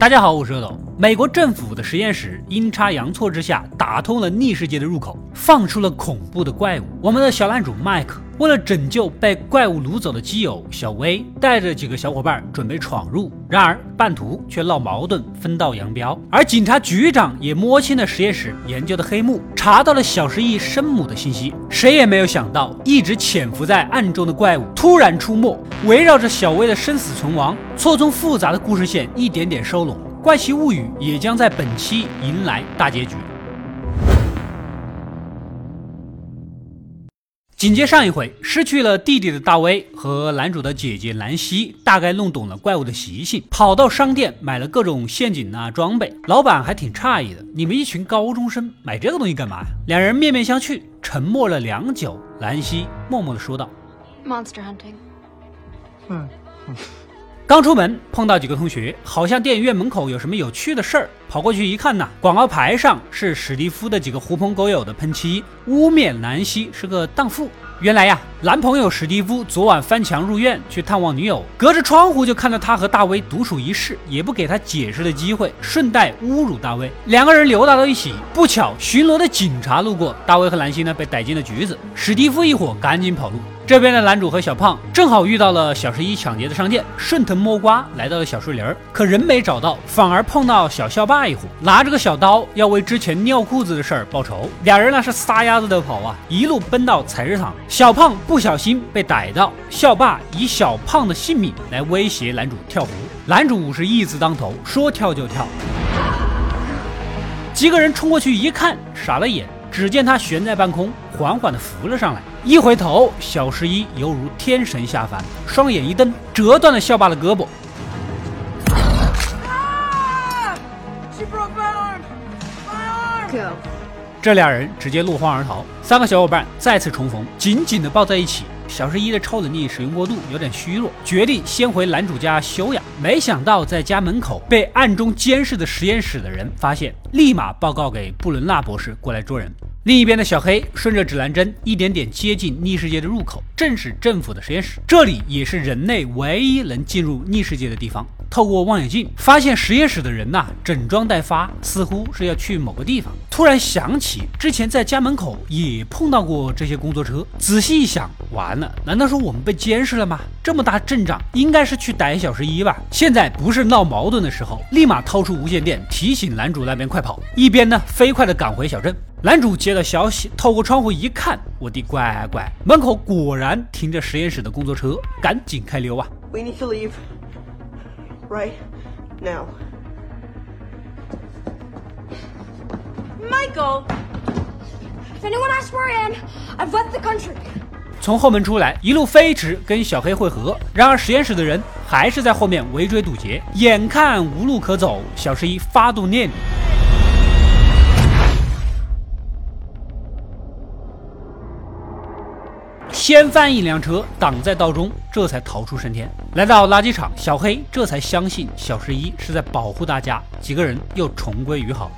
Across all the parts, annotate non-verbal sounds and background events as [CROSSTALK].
大家好，我是阿斗。美国政府的实验室阴差阳错之下打通了逆世界的入口，放出了恐怖的怪物。我们的小男主麦克为了拯救被怪物掳走的基友小薇，带着几个小伙伴准备闯入，然而半途却闹矛盾，分道扬镳。而警察局长也摸清了实验室研究的黑幕，查到了小十一生母的信息。谁也没有想到，一直潜伏在暗中的怪物突然出没，围绕着小薇的生死存亡，错综复杂的故事线一点点收拢，《怪奇物语》也将在本期迎来大结局。紧接上一回，失去了弟弟的大威和男主的姐姐兰西大概弄懂了怪物的习性，跑到商店买了各种陷阱啊装备。老板还挺诧异的，你们一群高中生买这个东西干嘛呀？两人面面相觑，沉默了良久。兰西默默的说道：“Monster hunting。”嗯。刚出门碰到几个同学，好像电影院门口有什么有趣的事儿，跑过去一看呐，广告牌上是史蒂夫的几个狐朋狗友的喷漆，污蔑南希是个荡妇。原来呀，男朋友史蒂夫昨晚翻墙入院去探望女友，隔着窗户就看到他和大威独处一室，也不给他解释的机会，顺带侮辱大威。两个人扭打到一起，不巧巡逻的警察路过，大威和兰希呢被逮进了局子，史蒂夫一伙赶紧跑路。这边的男主和小胖正好遇到了小十一抢劫的商店，顺藤摸瓜来到了小树林儿，可人没找到，反而碰到小校霸一伙，拿着个小刀要为之前尿裤子的事儿报仇。俩人那是撒丫子的跑啊，一路奔到采石场，小胖不小心被逮到，校霸以小胖的性命来威胁男主跳湖，男主是义字当头，说跳就跳。几个人冲过去一看，傻了眼。只见他悬在半空，缓缓地浮了上来。一回头，小十一犹如天神下凡，双眼一瞪，折断了校霸的胳膊。这俩人直接落荒而逃。三个小伙伴再次重逢，紧紧地抱在一起。小十一的超能力使用过度，有点虚弱，决定先回男主家休养。没想到在家门口被暗中监视的实验室的人发现，立马报告给布伦纳博士过来捉人。另一边的小黑顺着指南针一点点接近逆世界的入口，正是政府的实验室，这里也是人类唯一能进入逆世界的地方。透过望远镜发现实验室的人呐，整装待发，似乎是要去某个地方。突然想起之前在家门口也碰到过这些工作车，仔细一想，完了了，难道说我们被监视了吗？这么大阵仗，应该是去逮小十一吧？现在不是闹矛盾的时候，立马掏出无线电提醒男主那边快跑，一边呢飞快的赶回小镇。男主接到消息，透过窗户一看，我的乖乖，门口果然停着实验室的工作车，赶紧开溜啊！We need to leave right now. Michael, if anyone asks where I am, I've left the country. 从后门出来，一路飞驰跟小黑会合，然而实验室的人还是在后面围追堵截，眼看无路可走，小十一发动念力。掀翻一辆车，挡在道中，这才逃出升天。来到垃圾场，小黑这才相信小十一是在保护大家，几个人又重归于好。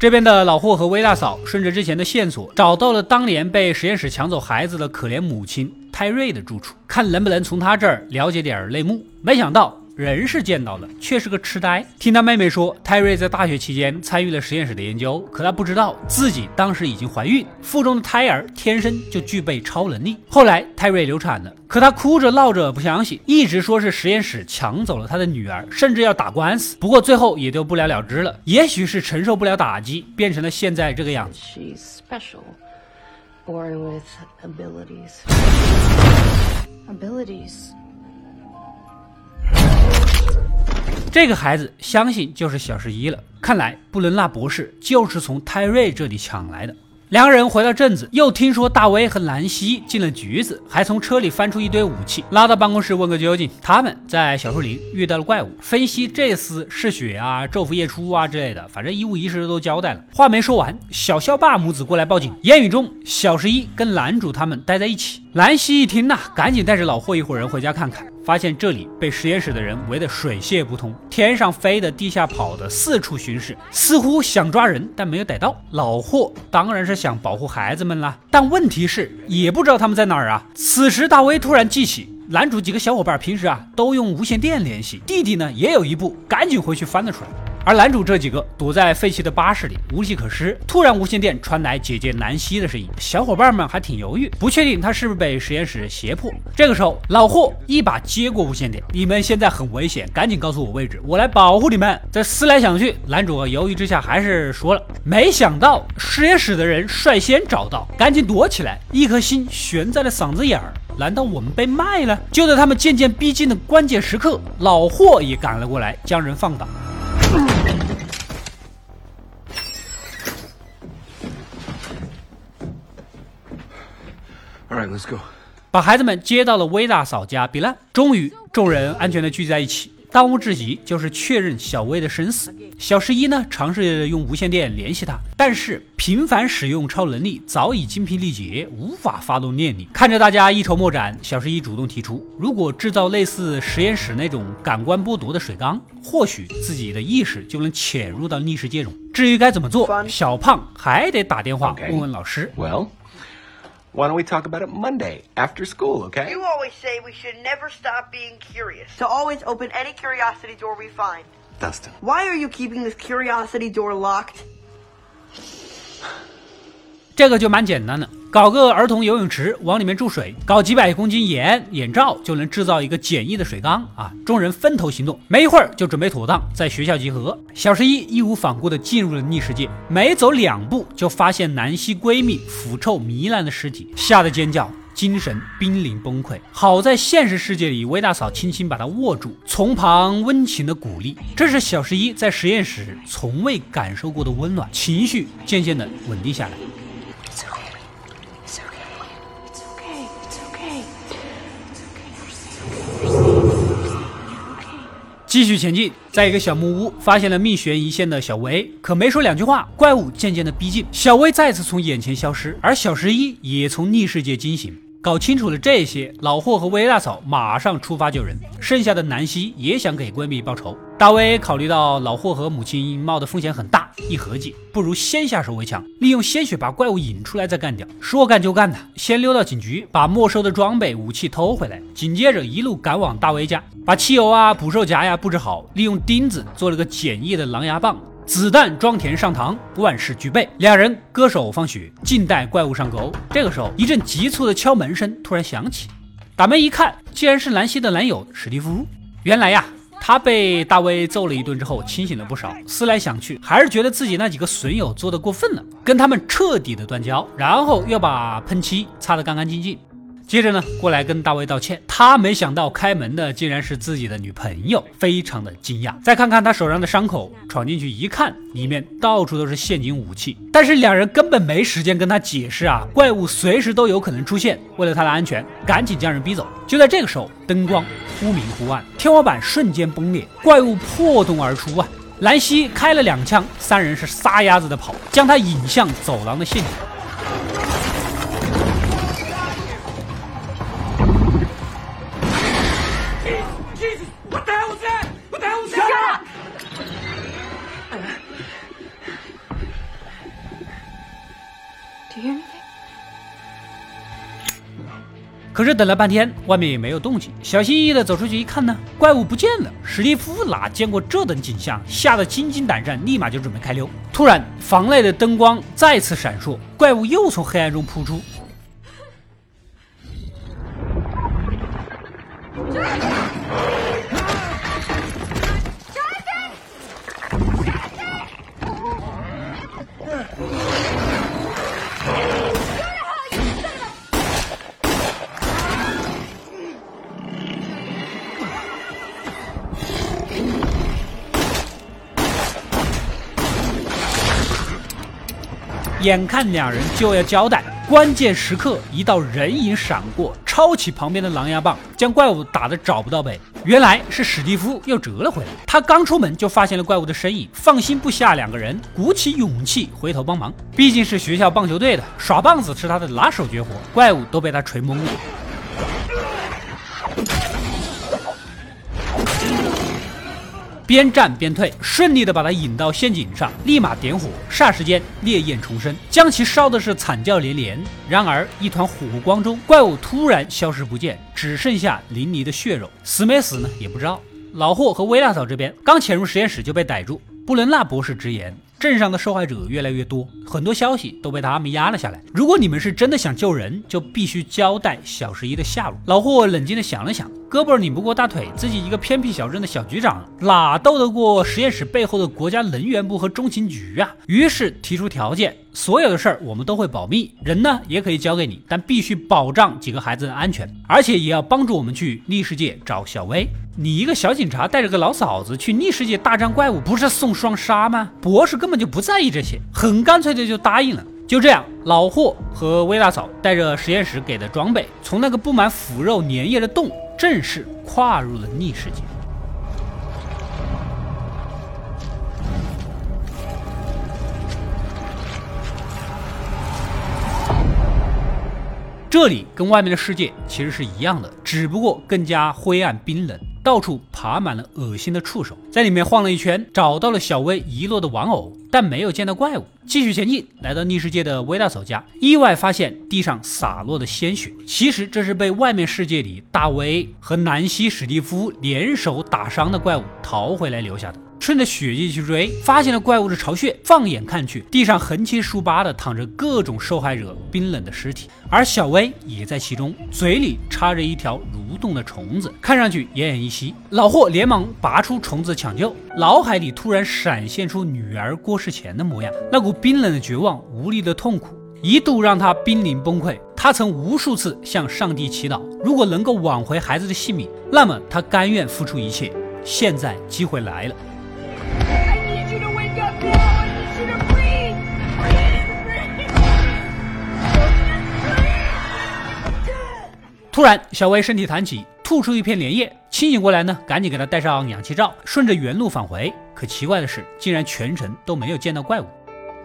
这边的老霍和威大嫂顺着之前的线索，找到了当年被实验室抢走孩子的可怜母亲泰瑞的住处，看能不能从他这儿了解点内幕。没想到。人是见到了，却是个痴呆。听他妹妹说，泰瑞在大学期间参与了实验室的研究，可他不知道自己当时已经怀孕，腹中的胎儿天生就具备超能力。后来泰瑞流产了，可他哭着闹着不相信，一直说是实验室抢走了他的女儿，甚至要打官司。不过最后也就不了了之了。也许是承受不了打击，变成了现在这个样子。She's special, born with abilities. Abilities. 这个孩子相信就是小十一了。看来布伦纳博士就是从泰瑞这里抢来的。两个人回到镇子，又听说大威和兰西进了局子，还从车里翻出一堆武器，拉到办公室问个究竟。他们在小树林遇到了怪物，分析这厮嗜血啊、昼伏夜出啊之类的，反正一五一十都交代了。话没说完，小校霸母子过来报警。言语中，小十一跟男主他们待在一起。兰西一听呐，赶紧带着老霍一伙人回家看看。发现这里被实验室的人围得水泄不通，天上飞的、地下跑的，四处巡视，似乎想抓人，但没有逮到。老霍当然是想保护孩子们啦，但问题是也不知道他们在哪儿啊。此时大威突然记起。男主几个小伙伴平时啊都用无线电联系，弟弟呢也有一部，赶紧回去翻了出来。而男主这几个躲在废弃的巴士里，无计可施。突然无线电传来姐姐南希的声音，小伙伴们还挺犹豫，不确定他是不是被实验室胁迫。这个时候，老霍一把接过无线电，你们现在很危险，赶紧告诉我位置，我来保护你们。这思来想去，男主犹豫之下还是说了。没想到实验室的人率先找到，赶紧躲起来，一颗心悬在了嗓子眼儿。难道我们被卖了？就在他们渐渐逼近的关键时刻，老霍也赶了过来，将人放倒。Let's go. 把孩子们接到了威大嫂家避难。终于，众人安全的聚在一起。当务之急就是确认小威的生死。小十一呢，尝试用无线电联系他，但是频繁使用超能力早已精疲力竭，无法发动念力。看着大家一筹莫展，小十一主动提出，如果制造类似实验室那种感官剥夺的水缸，或许自己的意识就能潜入到逆世界中。至于该怎么做，小胖还得打电话问问老师。Well. Why don't we talk about it Monday after school, okay? You always say we should never stop being curious. To always open any curiosity door we find. Dustin. Why are you keeping this curiosity door locked? [SIGHS] 这个就蛮简单的， 搞个儿童游泳池，往里面注水，搞几百公斤盐眼罩，就能制造一个简易的水缸啊！众人分头行动，没一会儿就准备妥当，在学校集合。小十一义无反顾地进入了逆世界，没走两步就发现南希闺蜜腐臭糜烂的尸体，吓得尖叫，精神濒临崩溃。好在现实世界里，魏大嫂轻轻把她握住，从旁温情的鼓励，这是小十一在实验室从未感受过的温暖，情绪渐渐的稳定下来。继续前进，在一个小木屋发现了命悬一线的小薇，可没说两句话，怪物渐渐的逼近，小薇再次从眼前消失，而小十一也从逆世界惊醒。搞清楚了这些，老霍和薇大嫂马上出发救人。剩下的南希也想给闺蜜报仇。大威考虑到老霍和母亲冒的风险很大，一合计，不如先下手为强，利用鲜血把怪物引出来再干掉。说干就干的，先溜到警局，把没收的装备、武器偷回来，紧接着一路赶往大威家，把汽油啊、捕兽夹呀布置好，利用钉子做了个简易的狼牙棒。子弹装填上膛，万事俱备。两人割手放血，静待怪物上钩。这个时候，一阵急促的敲门声突然响起。打门一看，竟然是兰希的男友史蒂夫。原来呀，他被大卫揍了一顿之后，清醒了不少。思来想去，还是觉得自己那几个损友做的过分了，跟他们彻底的断交，然后又把喷漆擦得干干净净。接着呢，过来跟大卫道歉。他没想到开门的竟然是自己的女朋友，非常的惊讶。再看看他手上的伤口，闯进去一看，里面到处都是陷阱武器。但是两人根本没时间跟他解释啊，怪物随时都有可能出现。为了他的安全，赶紧将人逼走。就在这个时候，灯光忽明忽暗，天花板瞬间崩裂，怪物破洞而出啊！兰西开了两枪，三人是撒丫子的跑，将他引向走廊的陷阱。这等了半天，外面也没有动静。小心翼翼的走出去一看呢，怪物不见了。史蒂夫哪见过这等景象，吓得心惊胆战，立马就准备开溜。突然，房内的灯光再次闪烁，怪物又从黑暗中扑出。眼看两人就要交代，关键时刻一道人影闪过，抄起旁边的狼牙棒，将怪物打得找不到北。原来是史蒂夫又折了回来。他刚出门就发现了怪物的身影，放心不下两个人，鼓起勇气回头帮忙。毕竟是学校棒球队的，耍棒子是他的拿手绝活，怪物都被他锤懵了。边战边退，顺利的把他引到陷阱上，立马点火，霎时间烈焰重生，将其烧的是惨叫连连。然而一团火光中，怪物突然消失不见，只剩下淋漓的血肉，死没死呢也不知道。老霍和威大嫂这边刚潜入实验室就被逮住，布伦纳博士直言。镇上的受害者越来越多，很多消息都被他们压了下来。如果你们是真的想救人，就必须交代小十一的下落。老霍冷静地想了想，胳膊拧不过大腿，自己一个偏僻小镇的小局长，哪斗得过实验室背后的国家能源部和中情局啊？于是提出条件：所有的事儿我们都会保密，人呢也可以交给你，但必须保障几个孩子的安全，而且也要帮助我们去逆世界找小薇。你一个小警察带着个老嫂子去逆世界大战怪物，不是送双杀吗？博士根本就不在意这些，很干脆的就答应了。就这样，老霍和魏大嫂带着实验室给的装备，从那个布满腐肉粘液的洞，正式跨入了逆世界。这里跟外面的世界其实是一样的，只不过更加灰暗冰冷。到处爬满了恶心的触手，在里面晃了一圈，找到了小薇遗落的玩偶，但没有见到怪物。继续前进，来到逆世界的威大嫂家，意外发现地上洒落的鲜血。其实这是被外面世界里大威和南希史蒂夫联手打伤的怪物逃回来留下的。顺着血迹去追，发现了怪物的巢穴。放眼看去，地上横七竖八的躺着各种受害者冰冷的尸体，而小薇也在其中，嘴里插着一条蠕动的虫子，看上去奄奄一息。老霍连忙拔出虫子抢救，脑海里突然闪现出女儿过世前的模样，那股冰冷的绝望、无力的痛苦，一度让他濒临崩溃。他曾无数次向上帝祈祷，如果能够挽回孩子的性命，那么他甘愿付出一切。现在机会来了。突然，小薇身体弹起，吐出一片莲叶。清醒过来呢，赶紧给他戴上氧气罩，顺着原路返回。可奇怪的是，竟然全程都没有见到怪物。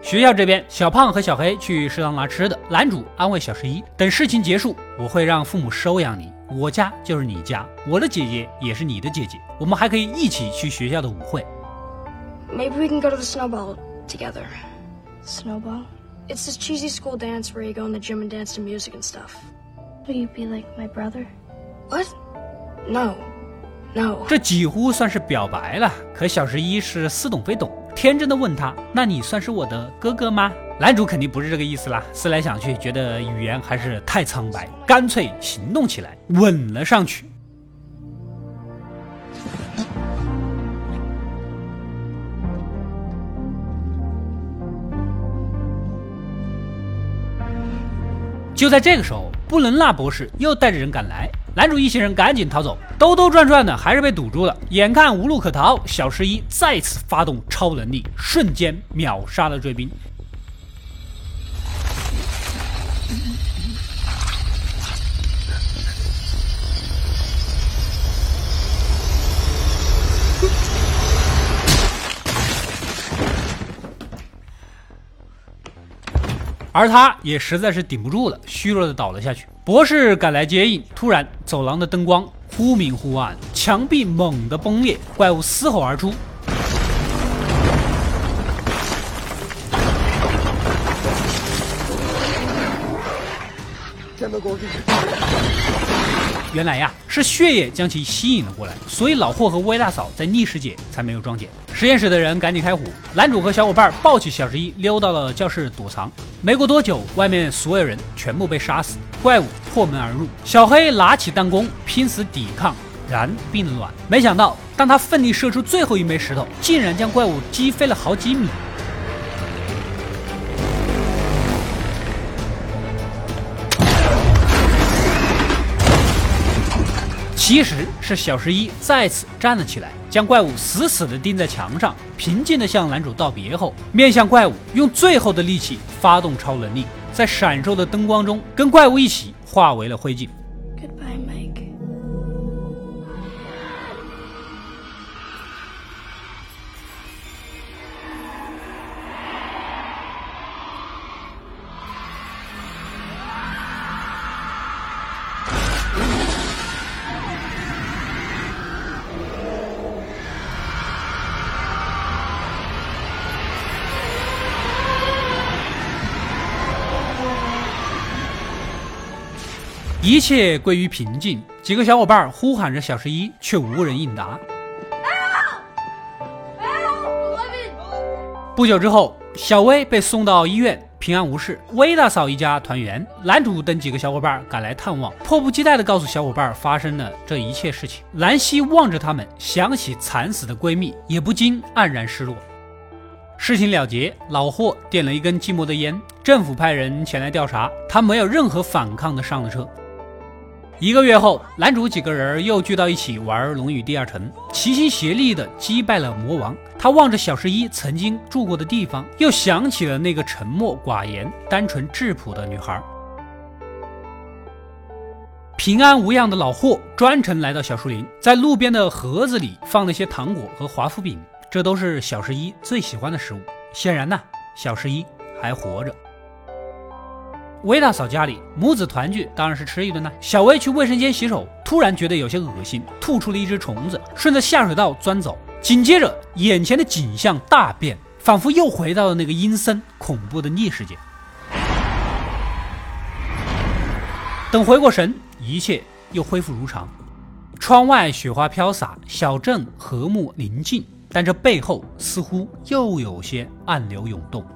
学校这边，小胖和小黑去食堂拿吃的。男主安慰小十一，等事情结束，我会让父母收养你，我家就是你家，我的姐姐也是你的姐姐，我们还可以一起去学校的舞会。Maybe we can go to the snowball together. Snowball? It's this cheesy school dance where you go in the gym and dance to music and stuff. Will you be like my brother? What? No, no. 这几乎算是表白了。可小十一是似懂非懂，天真的问他：“那你算是我的哥哥吗？”男主肯定不是这个意思啦。思来想去，觉得语言还是太苍白，干脆行动起来，吻了上去。就在这个时候。布伦纳博士又带着人赶来，男主一行人赶紧逃走，兜兜转转的还是被堵住了。眼看无路可逃，小十一再次发动超能力，瞬间秒杀了追兵。而他也实在是顶不住了，虚弱的倒了下去。博士赶来接应，突然走廊的灯光忽明忽暗，墙壁猛地崩裂，怪物嘶吼而出。原来呀，是血液将其吸引了过来，所以老霍和威大嫂在逆世界才没有撞见。实验室的人赶紧开火，男主和小伙伴抱起小十一溜到了教室躲藏。没过多久，外面所有人全部被杀死，怪物破门而入。小黑拿起弹弓拼死抵抗，燃并卵。没想到，当他奋力射出最后一枚石头，竟然将怪物击飞了好几米。其实是小十一再次站了起来，将怪物死死地钉在墙上，平静地向男主道别后，面向怪物，用最后的力气发动超能力，在闪烁的灯光中，跟怪物一起化为了灰烬。一切归于平静。几个小伙伴呼喊着小十一，却无人应答。不久之后，小薇被送到医院，平安无事。薇大嫂一家团圆，男主等几个小伙伴赶来探望，迫不及待地告诉小伙伴发生了这一切事情。兰溪望着他们，想起惨死的闺蜜，也不禁黯然失落。事情了结，老霍点了一根寂寞的烟，政府派人前来调查，他没有任何反抗的上了车。一个月后，男主几个人又聚到一起玩《龙与地下城》，齐心协力地击败了魔王。他望着小十一曾经住过的地方，又想起了那个沉默寡言、单纯质朴的女孩。平安无恙的老霍专程来到小树林，在路边的盒子里放了些糖果和华夫饼，这都是小十一最喜欢的食物。显然呢，小十一还活着。薇大嫂家里母子团聚，当然是吃一顿了。小薇去卫生间洗手，突然觉得有些恶心，吐出了一只虫子，顺着下水道钻走。紧接着，眼前的景象大变，仿佛又回到了那个阴森恐怖的逆世界。等回过神，一切又恢复如常。窗外雪花飘洒，小镇和睦宁静，但这背后似乎又有些暗流涌动。《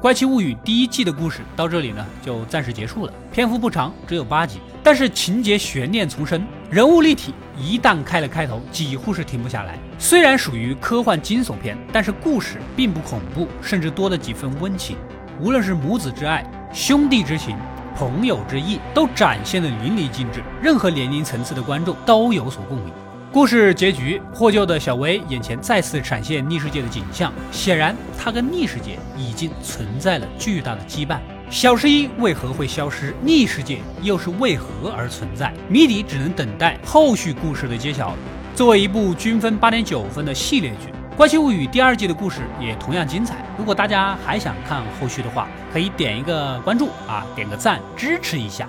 怪奇物语》第一季的故事到这里呢，就暂时结束了。篇幅不长，只有八集，但是情节悬念丛生，人物立体，一旦开了开头，几乎是停不下来。虽然属于科幻惊悚片，但是故事并不恐怖，甚至多了几分温情。无论是母子之爱、兄弟之情、朋友之义，都展现的淋漓尽致，任何年龄层次的观众都有所共鸣。故事结局，获救的小薇眼前再次闪现逆世界的景象，显然她跟逆世界已经存在了巨大的羁绊。小十一为何会消失？逆世界又是为何而存在？谜底只能等待后续故事的揭晓。作为一部均分八点九分的系列剧，《怪奇物语》第二季的故事也同样精彩。如果大家还想看后续的话，可以点一个关注啊，点个赞支持一下。